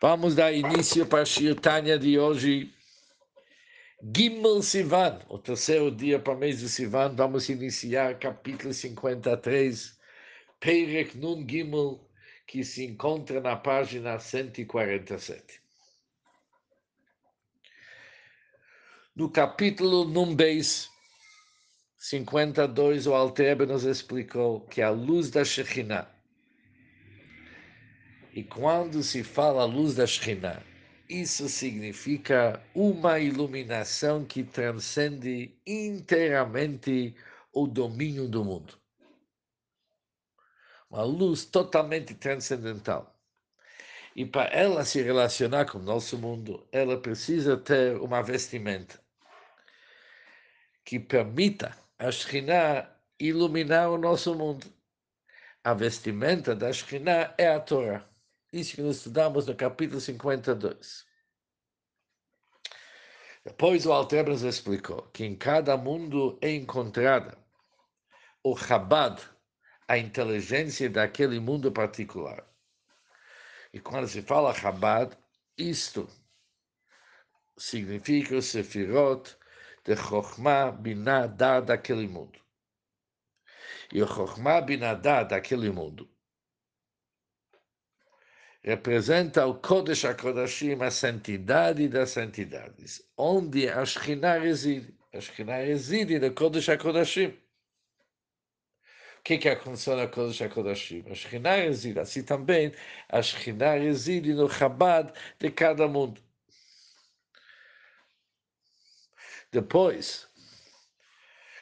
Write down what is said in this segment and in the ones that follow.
Vamos dar início para a Shirtanya de hoje. Gimel Sivan, o terceiro dia para o mês de Sivan, vamos iniciar capítulo 53, Peirek Nun Gimel, que se encontra na página 147. No capítulo Nun Beis 52, o Alter nos explicou que a luz da Shekhinah e quando se fala luz da Shekhinah, isso significa uma iluminação que transcende inteiramente o domínio do mundo. Uma luz totalmente transcendental. E para ela se relacionar com o nosso mundo, ela precisa ter uma vestimenta que permita a Shekhinah iluminar o nosso mundo. A vestimenta da Shekhinah é a Torá. Isso que nós estudamos no capítulo 52. Depois o Altebras explicou que em cada mundo é encontrada o Chabad, a inteligência daquele mundo particular. E quando se fala Chabad, isto significa o Sefirot de Chokhmah Binah daquele mundo. E o Chokhmah Binah daquele mundo representa o Kodesh HaKodashim, a santidade das santidades, onde a Shekhinah reside. A Shekhinah reside no Kodesh HaKodashim. O que, que aconteceu no Kodesh HaKodashim? A Shekhinah reside, assim também a Shekhinah reside no Chabad de cada mundo. Depois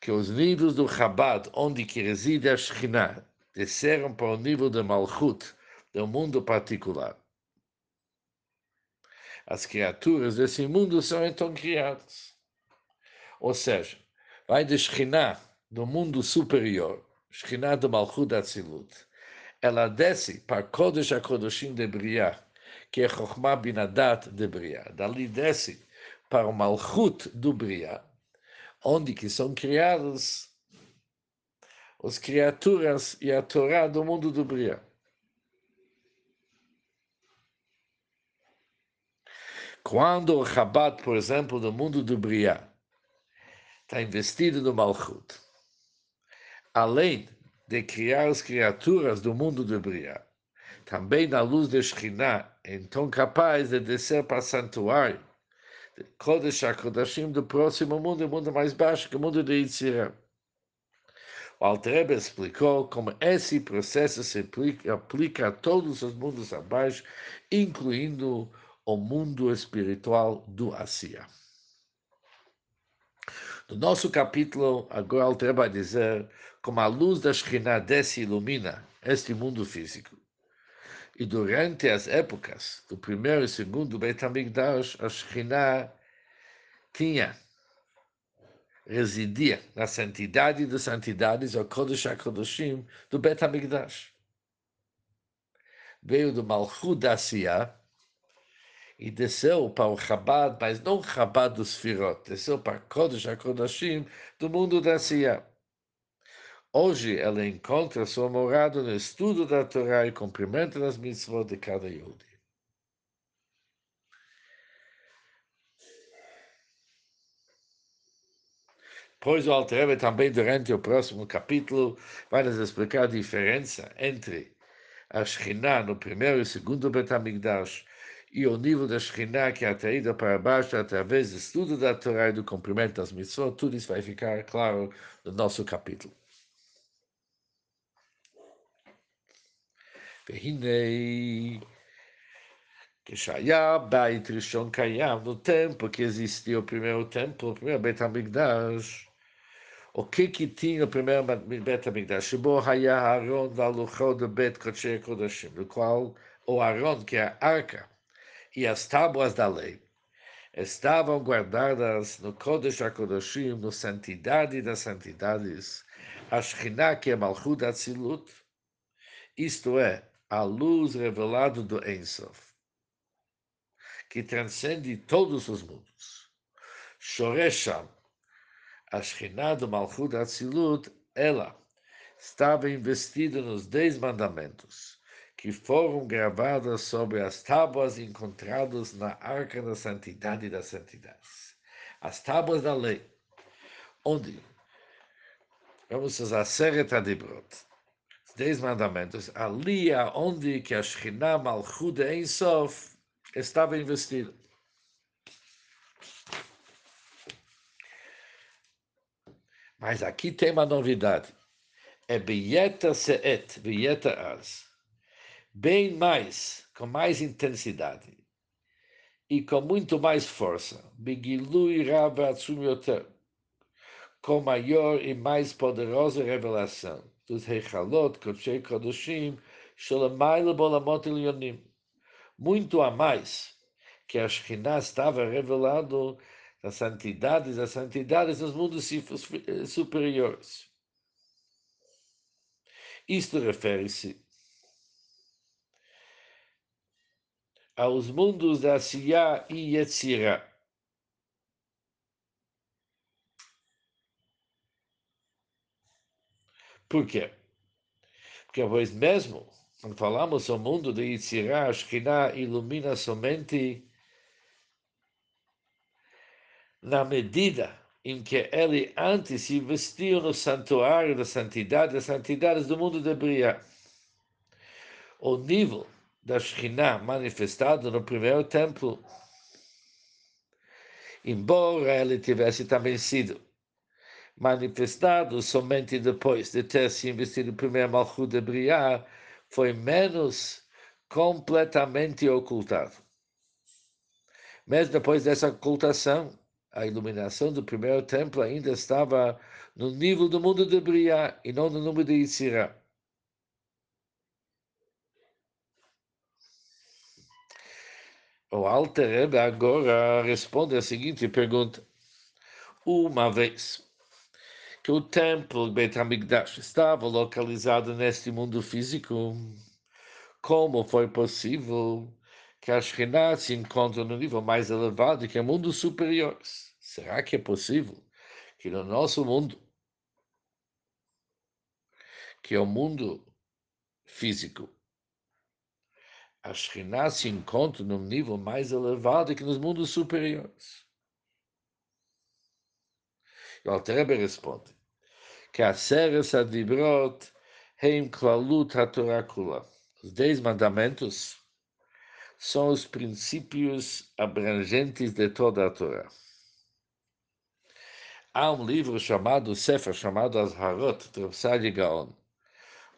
que os níveis do Chabad, onde que reside a Shekhinah, desceram para o nível de Malchut, do mundo particular. As criaturas desse mundo são então criadas. Ou seja, vai de Shekhinah, do mundo superior, Shekhinah do Malchut Atzilut. Ela desce para Kodesh HaKodeshim de Briah, que é Chokhmah Binadat de Briah. Dali desce para o Malchut do Briah, onde que são criadas as criaturas e a Torá do mundo do Briah. Quando o Chabad, por exemplo, no mundo do Briá, está investido no Malchut, além de criar as criaturas do mundo do Briá, também na luz de Shekhinah, então capaz de descer para o santuário, Kodesh HaKodashim do próximo mundo, o mundo mais baixo, que o mundo de Yitzirah. O Altrebe explicou como esse processo se aplica, aplica a todos os mundos abaixo, incluindo o mundo espiritual do Ásia. No nosso capítulo, agora Alter vai dizer como a luz da Shekhinah desce e ilumina este mundo físico. E durante as épocas do primeiro e segundo Beit HaMikdash, a Shekhinah tinha, residia na santidade das santidades, o Kodesh HaKodeshim, do Beit HaMikdash. Veio do Malchut da Asiyah, e desceu para o Chabad, mas não Chabad dos Firot, desceu para Kodesh HaKodashim do mundo da Sia. Hoje ela encontra sua morada no estudo da Torá e cumprimento das mitzvot de cada Yodi. Pois o Altreve também durante o próximo capítulo vai nos explicar a diferença entre a Shekhinah no primeiro e segundo Betamigdash e o nível da Shekhinah que é atraída para baixo através do estudo da Torá e do cumprimento das mitzvot, tudo isso vai ficar claro no nosso capítulo. והנה, כשהיה בית ראשון קיים, no tempo que existiu o primeiro templo, o primeiro Beit HaMikdash, o que que tinha o primeiro Beit HaMikdash? שבו היה הארון והלוחות בבית קודשי הקודשים, no qual o Aaron, que é a arca, e as tábuas da lei estavam guardadas no Kodesh HaKodashim, no Santidade das Santidades, a Shekhinah, que é Malchut Atzilut, isto é, a luz revelada do Ensof, que transcende todos os mundos. Shoresham, a Shekhinah do Malchut Atzilut, ela estava investida nos Dez Mandamentos, que foram gravadas sobre as tábuas encontradas na Arca da Santidade das Santidades. As tábuas da lei, onde vamos usar Seret Adibrot, os Dez Mandamentos, ali onde que a Shekhinah Malchut Ein Sof estava investida. Mas aqui tem uma novidade. É Bieta Seet, Bieta Az. Bem mais, com mais intensidade. E com muito mais força. Bigilui Rabatsum Yoter. Com maior e mais poderosa revelação dos Rechalot, Kodshei Kodoshim, Sholamayla Bolamot Elyonim. Muito a mais que a Shekhinah estava revelando das santidades, das santidades dos mundos superiores. Isto refere-se aos mundos da Siyah e Yetzirah. Por quê? Porque, pois mesmo, quando falamos do mundo de Yetzirah, a Shekhinah ilumina somente na medida em que ele antes se vestiu no santuário da santidade, das santidades do mundo de Bria. O nível da Shekhinah manifestado no primeiro templo, embora ele tivesse também sido manifestado somente depois de ter se investido no primeiro Malchut de Bria, foi menos completamente ocultado. Mesmo depois dessa ocultação, a iluminação do primeiro templo ainda estava no nível do mundo de Briá e não no número de Yitzirah. O Alter Rebbe agora responde a seguinte pergunta. Uma vez que o templo Beit HaMikdash estava localizado neste mundo físico, como foi possível que a Shekhinah se encontra no nível mais elevado que é mundos superiores. Será que é possível que no nosso mundo, que é o mundo físico, a Shekhinah se encontra num nível mais elevado que nos mundos superiores? E o Altareba responde que a Seres Adibrot Heim Klalut HaTorah Kula. Os dez mandamentos são os princípios abrangentes de toda a Torá. Há um livro chamado Sefer, chamado Azharot, de Sadi Gaon,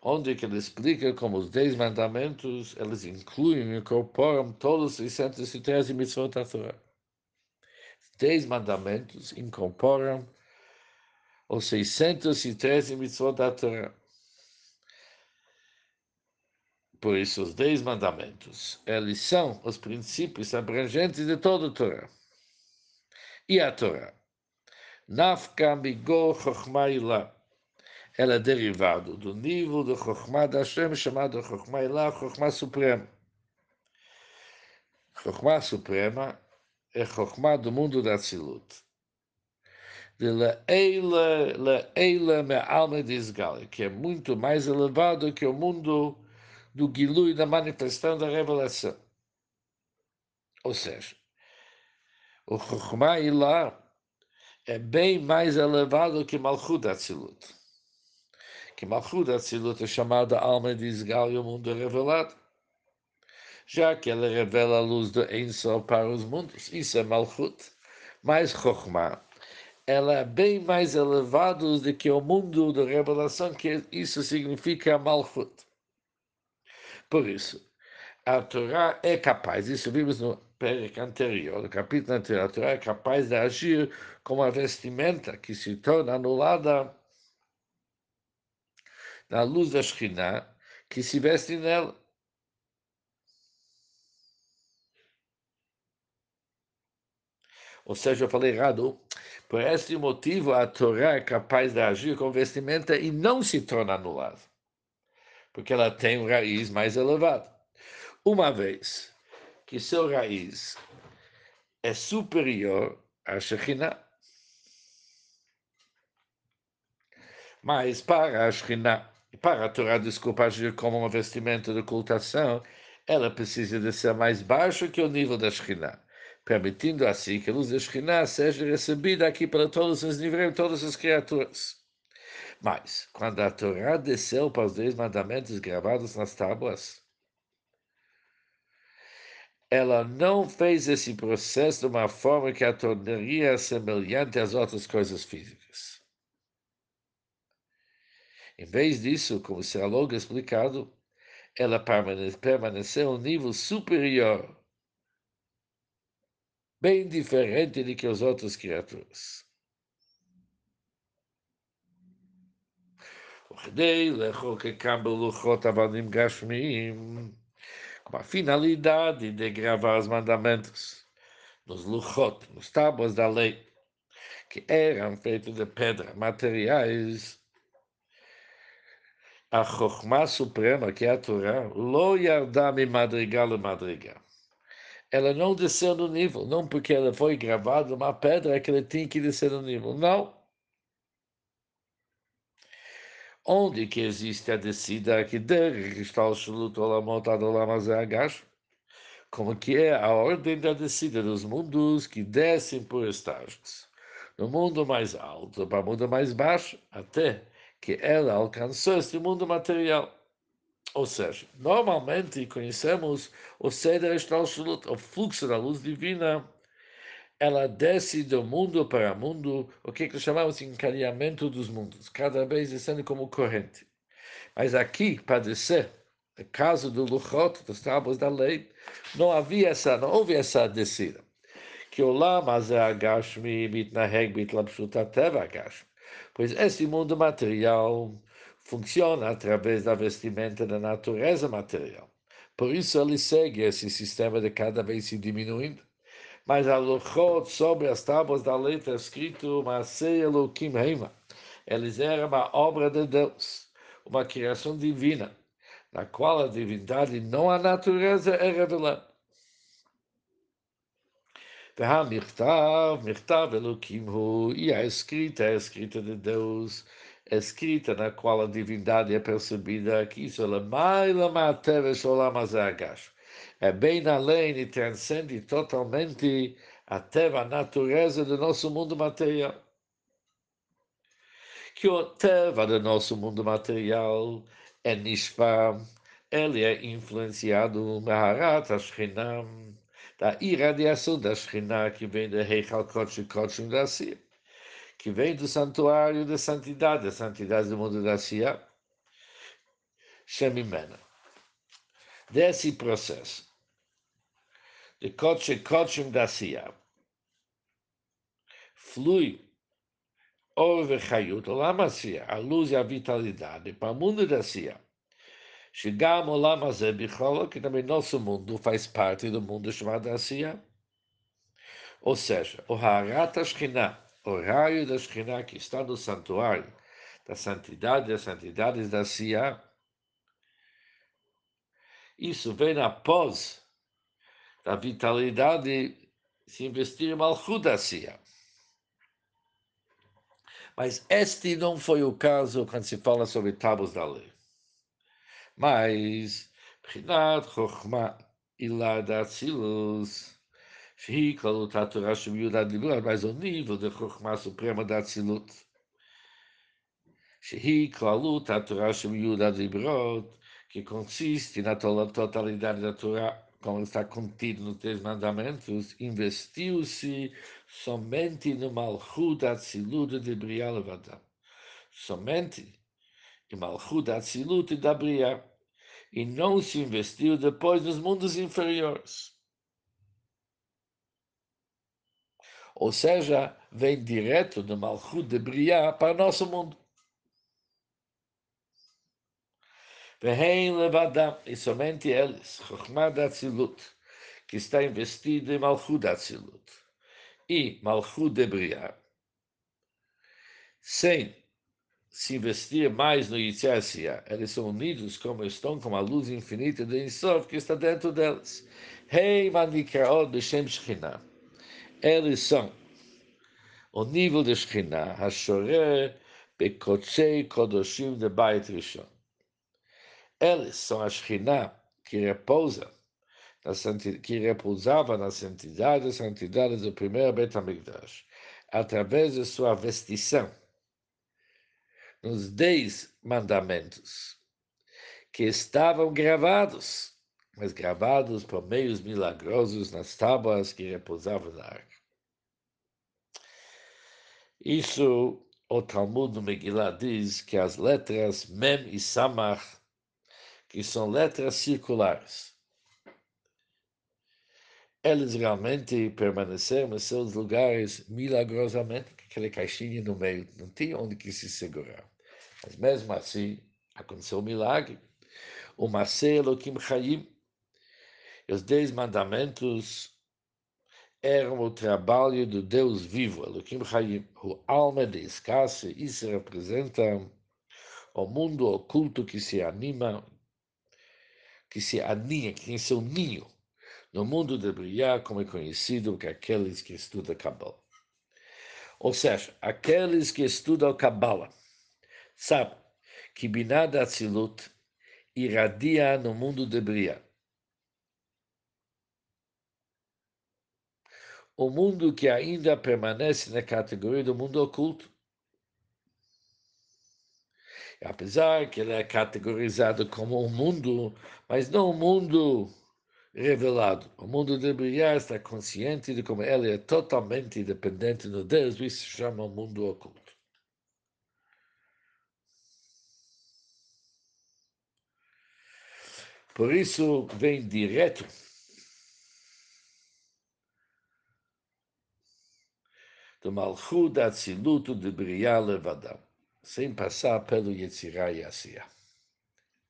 onde ele explica como os Dez Mandamentos, eles incluem e incorporam todos os 613 mitzvot da Torá. Dez Mandamentos incorporam os 613 mitzvot da Torá. Por isso, os dez mandamentos, eles são os princípios abrangentes de toda a Torá. E a Torá? Nafka migor chokhmah Ela é derivado do nível de chokhmah da Hashem, chamado chokhmah ilah, chokhmah suprema. Chokhmah suprema é chokhmah do mundo da Tzilut. De le'eila, le'eila me'alme disgali, que é muito mais elevado que o mundo do Gilui, da manifestação da revelação. Ou seja, o Chokhmah lá é bem mais elevado que Malchut Atzilut. Que Malchut Atzilut é chamada alma de Isgal e o mundo revelado. Já que ela revela a luz do Enso para os mundos, isso é Malchut. Mais Chokhmah, ela é bem mais elevada do que o mundo da revelação, que isso significa Malchut. Por isso, a Torá é capaz, isso vimos no Pérec anterior, no capítulo anterior, a Torá é capaz de agir como uma vestimenta que se torna anulada na luz da Shekhinah, que se veste nela. Ou seja, eu falei errado. Por este motivo, a Torá é capaz de agir com vestimenta e não se torna anulada porque ela tem um raiz mais elevado. Uma vez que seu raiz é superior à Shekhinah, mas para a Shekhinah para a Torá desculpa agir como uma vestimenta de ocultação, ela precisa de ser mais baixa que o nível da Shekhinah, permitindo assim que a luz da Shekhinah seja recebida aqui para todos os níveis, todas as criaturas. Mas, quando a Torá desceu para os dez mandamentos gravados nas tábuas, ela não fez esse processo de uma forma que a tornaria semelhante às outras coisas físicas. Em vez disso, como será logo explicado, ela permaneceu a um nível superior, bem diferente de que as outras criaturas. com a finalidade de gravar os mandamentos nos luchot, nos tábuas da lei, que eram feitos de pedra, materiais a Chokhmah Suprema, que é a Torá, lo yardá mi madrigal madrigal. Ela não desceu no nível, não porque ela foi gravada numa pedra que ela tinha que descer no nível, não. Onde que existe a descida que der está o Shalut Olamot Adolam Agash? Como que é a ordem da descida dos mundos que descem por estágios. No mundo mais alto para o mundo mais baixo, até que ela alcançou este mundo material. Ou seja, normalmente conhecemos o Seder Shtalshalut, o fluxo da luz divina, ela desce do mundo para mundo, o que, que chamamos de encadeamento dos mundos, cada vez descendo como corrente. Mas aqui, para descer, no caso do Luchot, dos tábuas da lei, não havia essa, não houve essa descida. Que o Lama Zé Agashmi Mitnaheg Bitlapshut Teva Agashmi pois esse mundo material funciona através da vestimenta da natureza material. Por isso ele segue esse sistema de cada vez se diminuindo. Mas a Luchot, sobre as tábuas da letra, escrito Masei Elohim Heima. Eles eram uma obra de Deus, uma criação divina, na qual a divindade, não a natureza, é revelada. Tahamiktav, Miktav Elohim Hu, e a escrita, a escrita de Deus, a escrita na qual a divindade é percebida, que isso é, é bem além e transcende totalmente a teva natureza do nosso mundo material. Que o teva do nosso mundo material é nishpam, ele é influenciado Maharat Ashkenam, da irradiação da Shekhinah que vem da Heichal Kodesh Kodesh da Sia, que vem do santuário da santidade, da santidade do mundo da Sia, Shemimena. Desse processo de Kodesh Kodesh da Sia, flui Or Chayut, Olam a luz e a vitalidade para o mundo da Sia Shigam Olam Hazeh Bicholo, que também nosso mundo faz parte do mundo chamado Asiya. Ou seja, o Harat Ashkinah, o raio da Ashkinah que está no santuário, da santidade das santidades da Asiya, isso vem após da vitalidade se investir em Malchut Asiya. Mas este não foi o caso quando se fala sobre tábuas da lei. Mas, מבחינת חוכמה עילה דאצילוס, שהיא כללות התורה שמיודע דיברות, mas o nível de חוכמה suprema da Atzilut, שהיא כללות התורה שמיודע דיברות, que consiste na totalidade da Torá, como está contido nos Três Mandamentos, investiu-se somente no Malchut Atzilut de Briah Levadam. Somente em Malchut Atzilut da Briah e não se investiu depois nos mundos inferiores. Ou seja, vem direto do Malchut de Briah para nosso mundo. Vem levadam, e somente eles, Chokhmah Atzilut, que está investido em Malchut Atzilut, e Malchut de Briah, sem se investir mais no Yitzhak, eles são unidos como estão com a luz infinita do Insof que está dentro deles. Hey, Manikraot Beshem Shekhinah. Eles são o nível de Shekhinah, Hashoreh Bekotchei Kodoshim de Bait Rishon, Eles são a Shekhinah que repousa que repousava na santidade santidade do primeiro Bet HaMikdash, através de sua vestição, nos dez mandamentos, que estavam gravados, mas gravados por meios milagrosos nas tábuas que repousavam na arca. Isso o Talmud no Megillah diz que as letras Mem e Samach, que são letras circulares, eles realmente permaneceram nos seus lugares milagrosamente, aquela caixinha no meio, não tinha onde que se segurar. Mas mesmo assim, aconteceu um milagre. O Masei Elohim Chaim, os dez mandamentos eram o trabalho do Deus vivo, Elohim Chaim, o alma de escasse, isso representa o mundo oculto que se anima, que se aninha, que tem seu ninho no mundo de Briá, como é conhecido que aqueles que estudam Kabbalah. Ou seja, aqueles que estudam Kabbalah sabem que Binad Atzilut irradia no mundo de Briá. O mundo que ainda permanece na categoria do mundo oculto. Apesar que ele é categorizado como um mundo, mas não um mundo revelado. O mundo de brilhar está consciente de como ele é totalmente dependente do Deus, isso se chama mundo oculto. Por isso, vem direto do Malchut Atzilut de Briá Levadam, sem passar pelo Yetzirah e Asiya.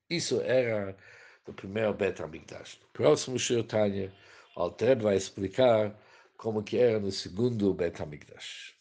Isso era do primeiro Bet HaMikdash. No próximo Shir Tanya, o Alter vai explicar como que era no segundo Bet HaMikdash.